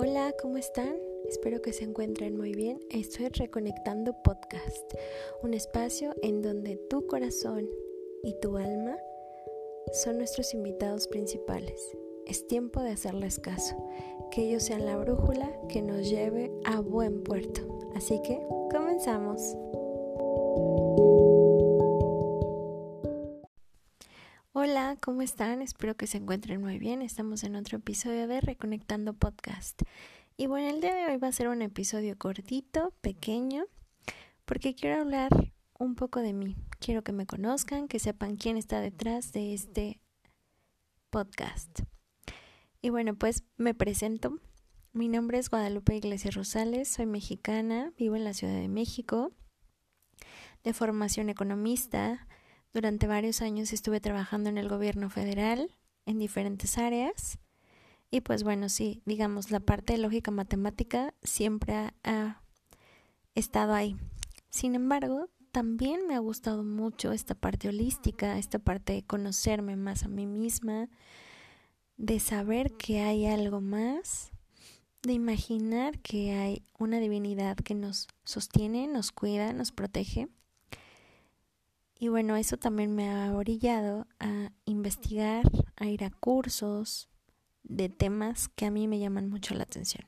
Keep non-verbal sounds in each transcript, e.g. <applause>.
Hola, ¿cómo están? Espero que se encuentren muy bien. Estoy Reconectando Podcast, un espacio en donde tu corazón y tu alma son nuestros invitados principales. Es tiempo de hacerles caso, que ellos sean la brújula que nos lleve a buen puerto. Así que, comenzamos. ¿Cómo están? Espero que se encuentren muy bien. Estamos en otro episodio de Reconectando Podcast. Y bueno, el día de hoy va a ser un episodio cortito, pequeño, porque quiero hablar un poco de mí. Quiero que me conozcan, que sepan quién está detrás de este podcast. Y bueno, pues me presento. Mi nombre es Guadalupe Iglesias Rosales, soy mexicana, vivo en la Ciudad de México, de formación economista, durante varios años estuve trabajando en el gobierno federal en diferentes áreas y pues bueno, sí, digamos, la parte de lógica matemática siempre ha, estado ahí. Sin embargo, también me ha gustado mucho esta parte holística, esta parte de conocerme más a mí misma, de saber que hay algo más, de imaginar que hay una divinidad que nos sostiene, nos cuida, nos protege y bueno, eso también me ha orillado a investigar, a ir a cursos de temas que a mí me llaman mucho la atención.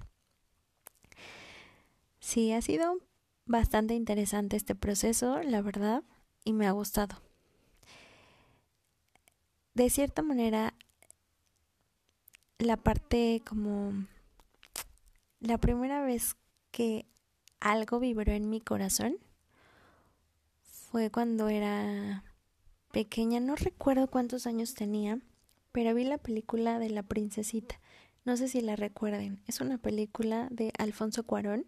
Sí, ha sido bastante interesante este proceso, la verdad, y me ha gustado. De cierta manera, la parte como la primera vez que algo vibró en mi corazón fue cuando era pequeña, no recuerdo cuántos años tenía, pero vi la película de La Princesita. No sé si la recuerden. Es una película de Alfonso Cuarón.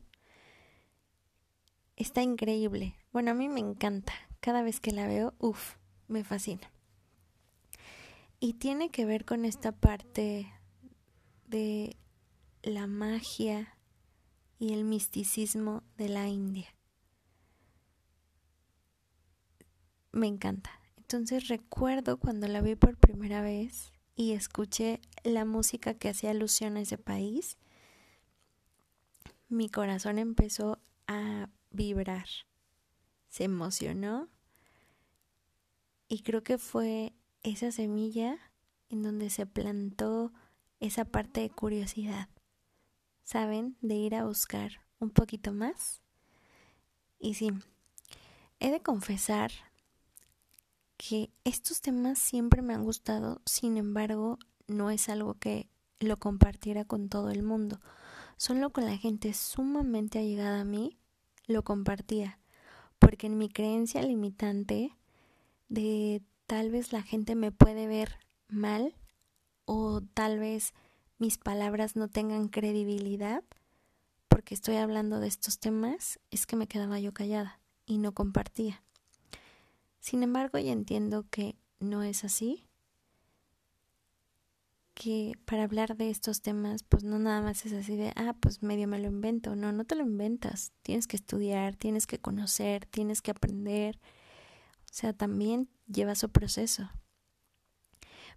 Está increíble. Bueno, a mí me encanta. Cada vez que la veo, uff, me fascina. Y tiene que ver con esta parte de la magia y el misticismo de la India. Me encanta. Entonces recuerdo cuando la vi por primera vez y escuché la música que hacía alusión a ese país, mi corazón empezó a vibrar, se emocionó y creo que fue esa semilla en donde se plantó esa parte de curiosidad, ¿saben? De ir a buscar un poquito más. Y sí, he de confesar que estos temas siempre me han gustado, sin embargo, no es algo que lo compartiera con todo el mundo. Solo con la gente sumamente allegada a mí lo compartía, porque en mi creencia limitante de tal vez la gente me puede ver mal o tal vez mis palabras no tengan credibilidad porque estoy hablando de estos temas, es que me quedaba yo callada y no compartía. Sin embargo, ya entiendo que no es así, que para hablar de estos temas, pues no nada más es así de, ah, pues medio me lo invento, no, no te lo inventas, tienes que estudiar, tienes que conocer, tienes que aprender, o sea, también lleva su proceso.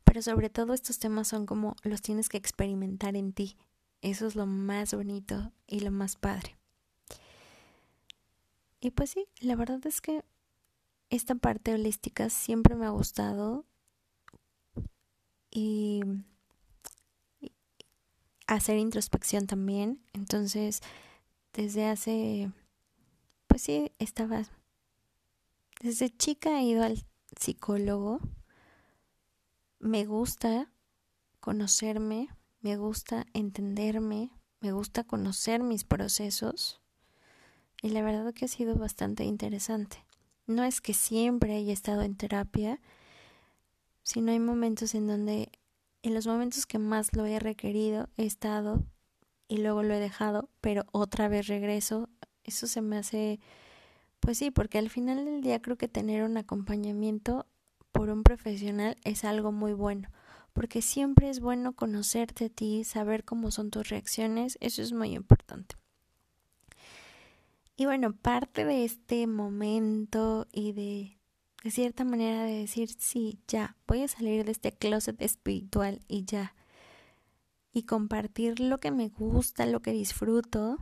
Pero sobre todo estos temas son como los tienes que experimentar en ti, eso es lo más bonito y lo más padre. Y pues sí, la verdad es que esta parte holística siempre me ha gustado y, hacer introspección también. Entonces, desde hace, pues sí, estaba, desde chica he ido al psicólogo. Me gusta conocerme, me gusta entenderme, me gusta conocer mis procesos y la verdad que ha sido bastante interesante. No es que siempre haya estado en terapia, sino hay momentos en donde, en los momentos que más lo he requerido, he estado y luego lo he dejado, pero otra vez regreso. Eso se me hace, pues sí, porque al final del día creo que tener un acompañamiento por un profesional es algo muy bueno, porque siempre es bueno conocerte a ti, saber cómo son tus reacciones, eso es muy importante. Y bueno, parte de este momento y de, de cierta manera de decir, sí, ya, voy a salir de este closet espiritual y ya. y compartir lo que me gusta, lo que disfruto,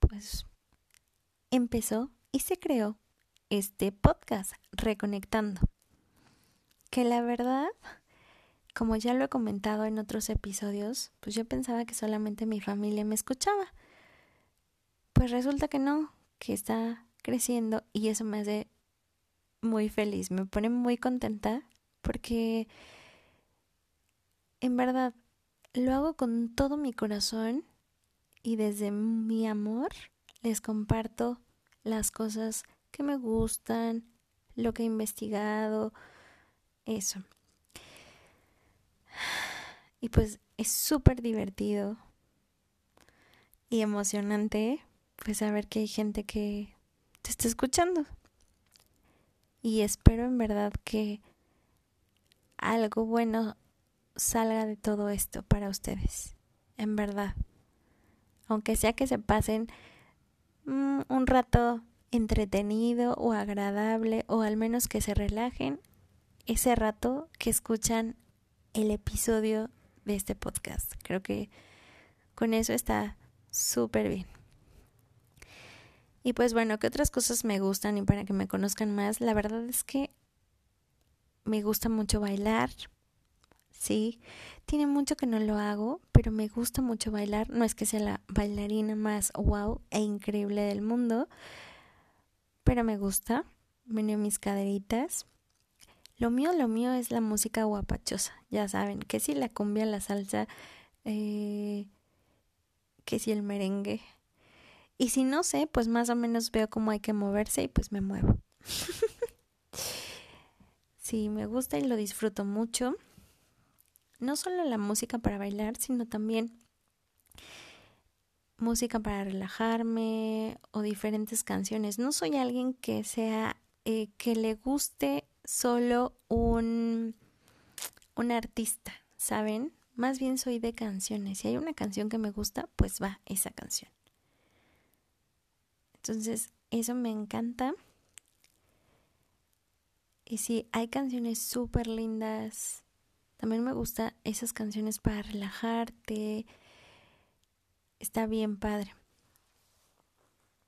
pues empezó y se creó este podcast, Reconectando. Que la verdad, como ya lo he comentado en otros episodios, pues yo pensaba que solamente mi familia me escuchaba. Pues resulta que no, que está creciendo y eso me hace muy feliz, me pone muy contenta porque en verdad lo hago con todo mi corazón y desde mi amor les comparto las cosas que me gustan, lo que he investigado, eso. Y pues es súper divertido y emocionante pues saber que hay gente que te está escuchando. Y espero en verdad que algo bueno salga de todo esto para ustedes. En verdad. Aunque sea que se pasen mm, un rato entretenido o agradable o al menos que se relajen ese rato que escuchan el episodio de este podcast. Creo que con eso está súper bien. Y pues bueno, ¿qué otras cosas me gustan y para que me conozcan más? La verdad es que me gusta mucho bailar. Sí, tiene mucho que no lo hago, pero me gusta mucho bailar. No es que sea la bailarina más wow e increíble del mundo, pero me gusta. Meneo mis caderitas. Lo mío, lo mío es la música guapachosa. Ya saben, que si la cumbia, la salsa, eh, que si el merengue. Y si no sé, pues más o menos veo cómo hay que moverse y pues me muevo. <laughs> sí, me gusta y lo disfruto mucho. No solo la música para bailar, sino también música para relajarme o diferentes canciones. No soy alguien que sea eh, que le guste solo un, un artista, ¿saben? Más bien soy de canciones. Si hay una canción que me gusta, pues va esa canción. Entonces, eso me encanta. Y sí, hay canciones súper lindas. También me gusta esas canciones para relajarte, está bien padre.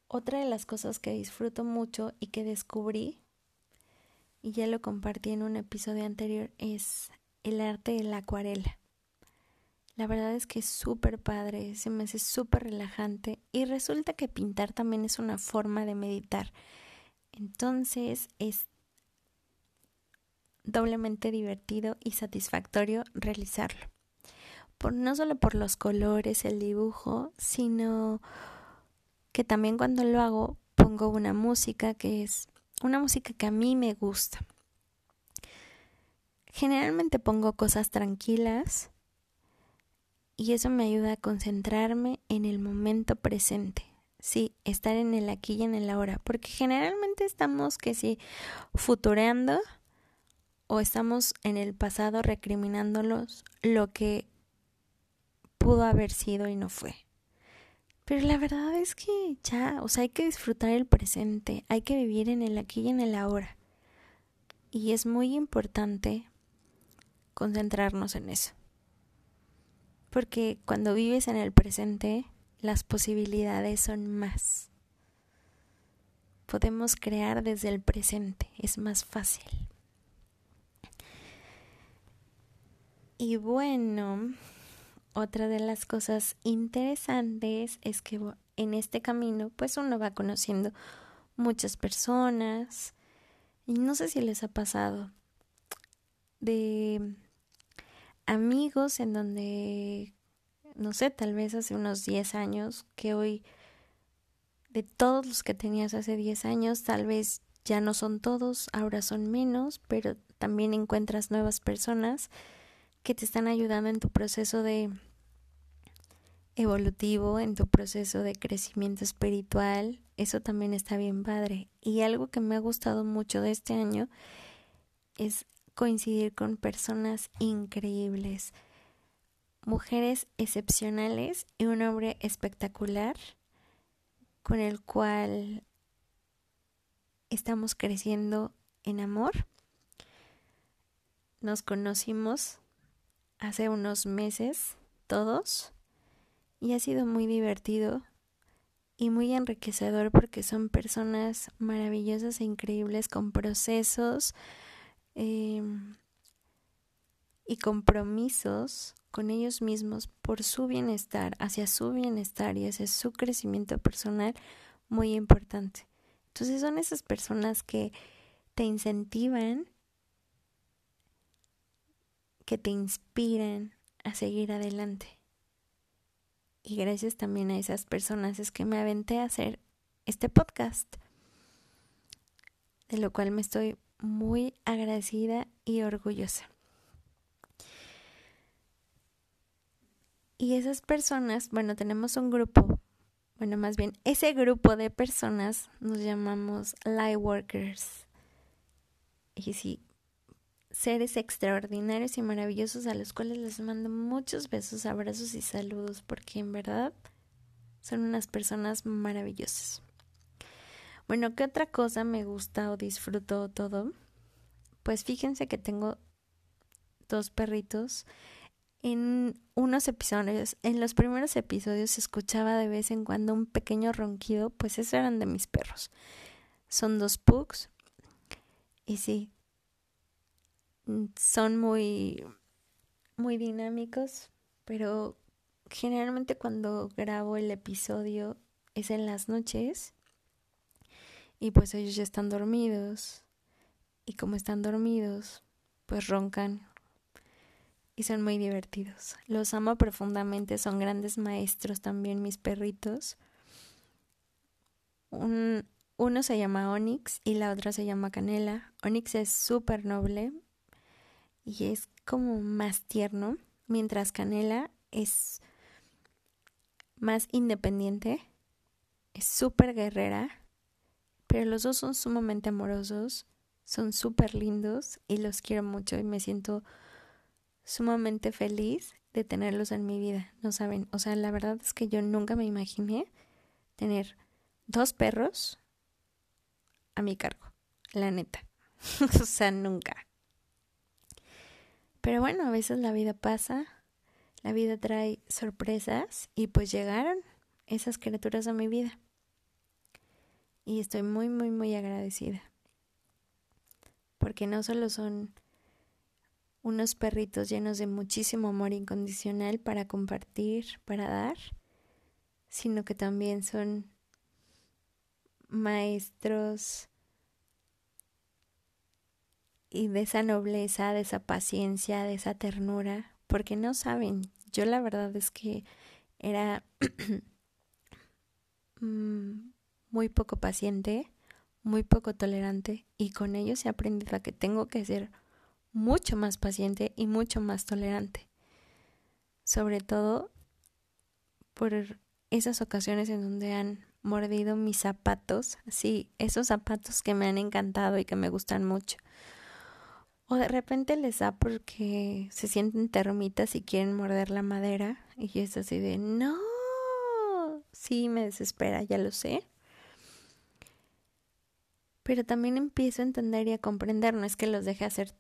Otra de las cosas que disfruto mucho y que descubrí, y ya lo compartí en un episodio anterior, es el arte de la acuarela. La verdad es que es súper padre, se me hace súper relajante y resulta que pintar también es una forma de meditar. Entonces es doblemente divertido y satisfactorio realizarlo por, no solo por los colores, el dibujo, sino que también cuando lo hago pongo una música que es una música que a mí me gusta. Generalmente pongo cosas tranquilas y eso me ayuda a concentrarme en el momento presente. Sí, estar en el aquí y en el ahora, porque generalmente estamos que sí futureando o estamos en el pasado recriminándolos lo que pudo haber sido y no fue. Pero la verdad es que ya, o sea, hay que disfrutar el presente, hay que vivir en el aquí y en el ahora. Y es muy importante concentrarnos en eso. Porque cuando vives en el presente, las posibilidades son más. Podemos crear desde el presente, es más fácil. Y bueno, otra de las cosas interesantes es que en este camino pues uno va conociendo muchas personas y no sé si les ha pasado de amigos en donde no sé, tal vez hace unos 10 años que hoy de todos los que tenías hace 10 años, tal vez ya no son todos, ahora son menos, pero también encuentras nuevas personas que te están ayudando en tu proceso de evolutivo, en tu proceso de crecimiento espiritual. Eso también está bien padre. Y algo que me ha gustado mucho de este año es coincidir con personas increíbles, mujeres excepcionales y un hombre espectacular con el cual estamos creciendo en amor. Nos conocimos hace unos meses todos y ha sido muy divertido y muy enriquecedor porque son personas maravillosas e increíbles con procesos em, y compromisos con ellos mismos por su bienestar, hacia su bienestar y hacia su crecimiento personal muy importante. Entonces son esas personas que te incentivan, que te inspiran a seguir adelante. Y gracias también a esas personas es que me aventé a hacer este podcast, de lo cual me estoy muy agradecida y orgullosa. Y esas personas, bueno, tenemos un grupo, bueno, más bien, ese grupo de personas nos llamamos Lightworkers. Y sí, seres extraordinarios y maravillosos a los cuales les mando muchos besos, abrazos y saludos porque en verdad son unas personas maravillosas. Bueno, ¿qué otra cosa me gusta o disfruto todo? Pues fíjense que tengo dos perritos. En unos episodios, en los primeros episodios se escuchaba de vez en cuando un pequeño ronquido, pues esos eran de mis perros. Son dos pugs. Y sí, son muy, muy dinámicos, pero generalmente cuando grabo el episodio es en las noches y pues ellos ya están dormidos y como están dormidos pues roncan y son muy divertidos. Los amo profundamente, son grandes maestros también mis perritos. Un, uno se llama Onyx y la otra se llama Canela. Onyx es súper noble, y es como más tierno, mientras Canela es más independiente, es súper guerrera, pero los dos son sumamente amorosos, son súper lindos y los quiero mucho y me siento sumamente feliz de tenerlos en mi vida, no saben, o sea, la verdad es que yo nunca me imaginé tener dos perros a mi cargo, la neta, <laughs> o sea, nunca. Pero bueno, a veces la vida pasa, la vida trae sorpresas y pues llegaron esas criaturas a mi vida. Y estoy muy, muy, muy agradecida. Porque no solo son unos perritos llenos de muchísimo amor incondicional para compartir, para dar, sino que también son maestros y de esa nobleza, de esa paciencia, de esa ternura, porque no saben, yo la verdad es que era <clears throat> mm, muy poco paciente, muy poco tolerante y con ellos he aprendido a que tengo que ser mucho más paciente y mucho más tolerante. Sobre todo por esas ocasiones en donde han mordido mis zapatos, sí, esos zapatos que me han encantado y que me gustan mucho. O de repente les da porque se sienten termitas y quieren morder la madera. Y es así de, no, sí, me desespera, ya lo sé. Pero también empiezo a entender y a comprender, no es que los deje hacer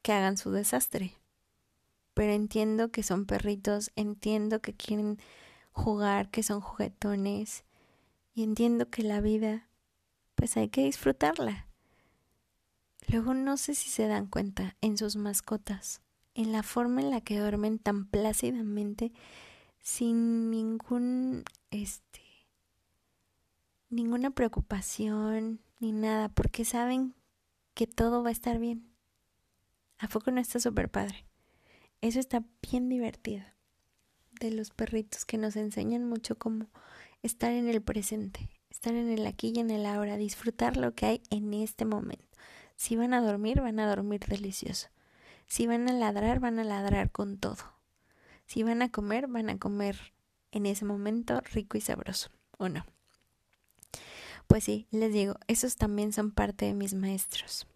que hagan su desastre. Pero entiendo que son perritos, entiendo que quieren jugar, que son juguetones. Y entiendo que la vida, pues hay que disfrutarla. Luego no sé si se dan cuenta en sus mascotas, en la forma en la que duermen tan plácidamente sin ningún este ninguna preocupación ni nada, porque saben que todo va a estar bien. ¿A poco no está súper padre? Eso está bien divertido. De los perritos que nos enseñan mucho cómo estar en el presente, estar en el aquí y en el ahora, disfrutar lo que hay en este momento. Si van a dormir, van a dormir delicioso. Si van a ladrar, van a ladrar con todo. Si van a comer, van a comer en ese momento rico y sabroso, ¿o no? Pues sí, les digo, esos también son parte de mis maestros.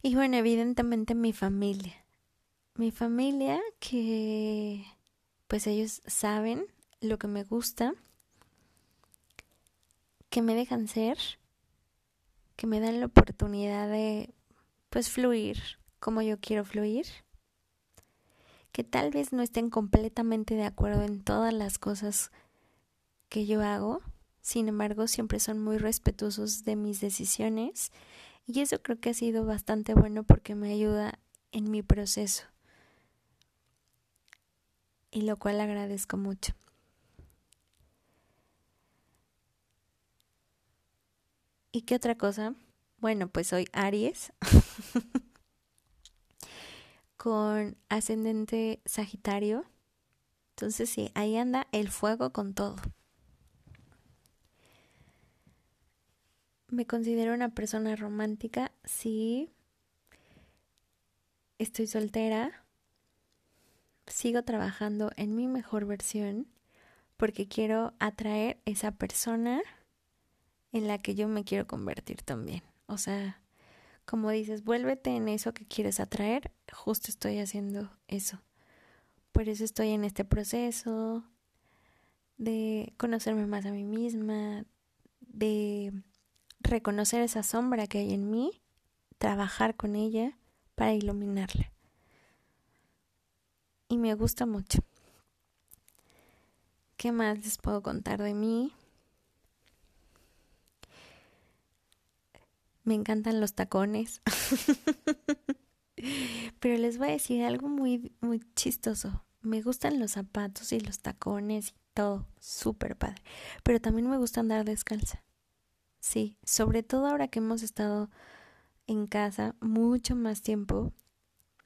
Y bueno, evidentemente mi familia. Mi familia que pues ellos saben lo que me gusta, que me dejan ser que me dan la oportunidad de pues fluir como yo quiero fluir, que tal vez no estén completamente de acuerdo en todas las cosas que yo hago, sin embargo siempre son muy respetuosos de mis decisiones y eso creo que ha sido bastante bueno porque me ayuda en mi proceso y lo cual agradezco mucho. ¿Y qué otra cosa? Bueno, pues soy Aries <laughs> con ascendente Sagitario. Entonces sí, ahí anda el fuego con todo. Me considero una persona romántica, sí. Estoy soltera. Sigo trabajando en mi mejor versión porque quiero atraer esa persona en la que yo me quiero convertir también. O sea, como dices, vuélvete en eso que quieres atraer, justo estoy haciendo eso. Por eso estoy en este proceso de conocerme más a mí misma, de reconocer esa sombra que hay en mí, trabajar con ella para iluminarla. Y me gusta mucho. ¿Qué más les puedo contar de mí? Me encantan los tacones. <laughs> Pero les voy a decir algo muy, muy chistoso. Me gustan los zapatos y los tacones y todo. Súper padre. Pero también me gusta andar descalza. Sí, sobre todo ahora que hemos estado en casa mucho más tiempo.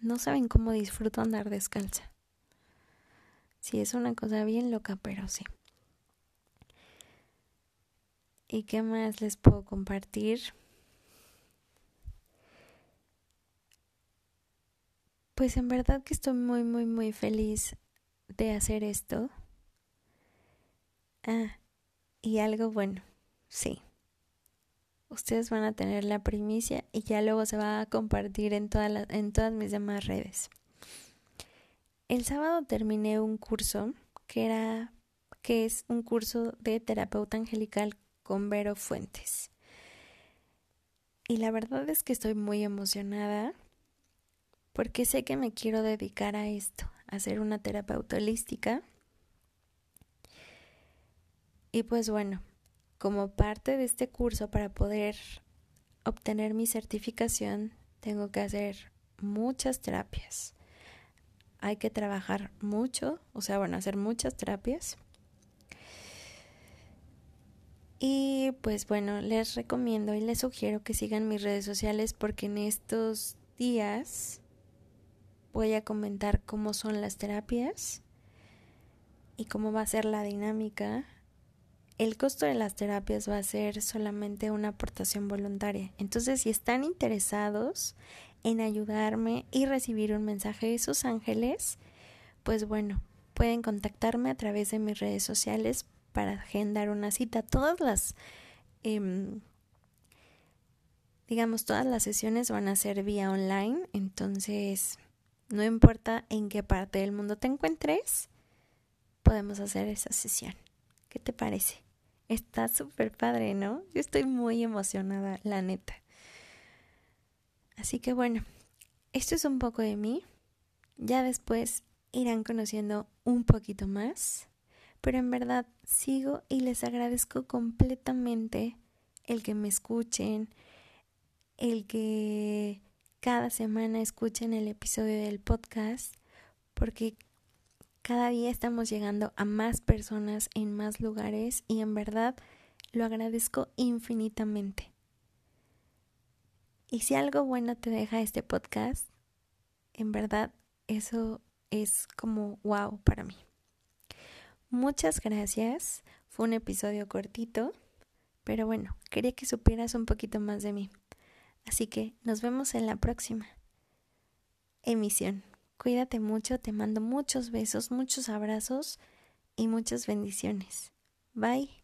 No saben cómo disfruto andar descalza. Sí, es una cosa bien loca, pero sí. ¿Y qué más les puedo compartir? Pues en verdad que estoy muy, muy, muy feliz de hacer esto. Ah, y algo bueno, sí. Ustedes van a tener la primicia y ya luego se va a compartir en, en todas mis demás redes. El sábado terminé un curso que era que es un curso de terapeuta angelical con Vero Fuentes. Y la verdad es que estoy muy emocionada porque sé que me quiero dedicar a esto, a ser una terapeuta holística. Y pues bueno, como parte de este curso para poder obtener mi certificación, tengo que hacer muchas terapias. Hay que trabajar mucho, o sea, bueno, hacer muchas terapias. Y pues bueno, les recomiendo y les sugiero que sigan mis redes sociales porque en estos días voy a comentar cómo son las terapias y cómo va a ser la dinámica. El costo de las terapias va a ser solamente una aportación voluntaria. Entonces, si están interesados en ayudarme y recibir un mensaje de sus ángeles, pues bueno, pueden contactarme a través de mis redes sociales para agendar una cita. Todas las, em, digamos, todas las sesiones van a ser vía online, entonces no importa en qué parte del mundo te encuentres, podemos hacer esa sesión. ¿Qué te parece? Está súper padre, ¿no? Yo estoy muy emocionada, la neta. Así que bueno, esto es un poco de mí. Ya después irán conociendo un poquito más. Pero en verdad sigo y les agradezco completamente el que me escuchen, el que cada semana escuchen el episodio del podcast porque cada día estamos llegando a más personas en más lugares y en verdad lo agradezco infinitamente. Y si algo bueno te deja este podcast, en verdad eso es como wow para mí. Muchas gracias. Fue un episodio cortito, pero bueno, quería que supieras un poquito más de mí. Así que nos vemos en la próxima emisión. Cuídate mucho, te mando muchos besos, muchos abrazos y muchas bendiciones. Bye.